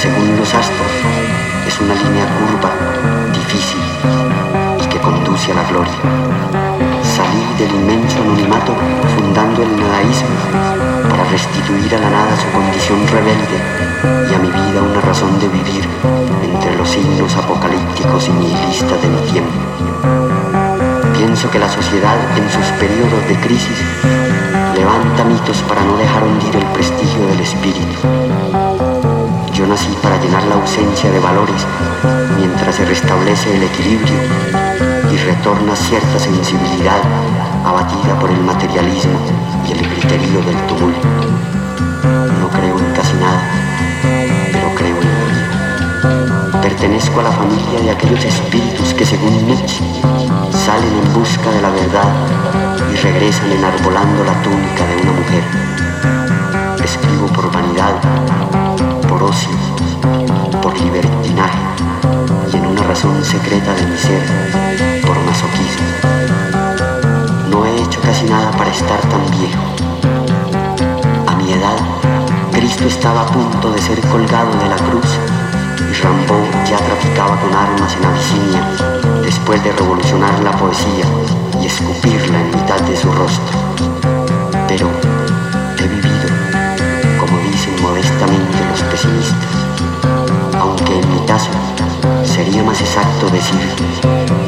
según los astros, es una línea curva, difícil y que conduce a la gloria. Salí del inmenso anonimato fundando el nadaísmo para restituir a la nada su condición rebelde y a mi vida una razón de vivir entre los signos apocalípticos y nihilistas de mi tiempo. Pienso que la sociedad en sus periodos de crisis levanta mitos para no dejar hundir el prestigio del espíritu. Nací para llenar la ausencia de valores mientras se restablece el equilibrio y retorna cierta sensibilidad abatida por el materialismo y el griterío del tumulto. No creo en casi nada, pero creo en mí. Pertenezco a la familia de aquellos espíritus que según Nietzsche salen en busca de la verdad y regresan enarbolando la túnica de una mujer. Escribo por vanidad, por ocio, por libertinaje y en una razón secreta de mi ser, por masoquismo. No he hecho casi nada para estar tan viejo. A mi edad, Cristo estaba a punto de ser colgado de la cruz y Rambo ya traficaba con armas en Abisinia después de revolucionar la poesía y escupirla en mitad de su rostro. Pero aunque en mi caso sería más exacto decir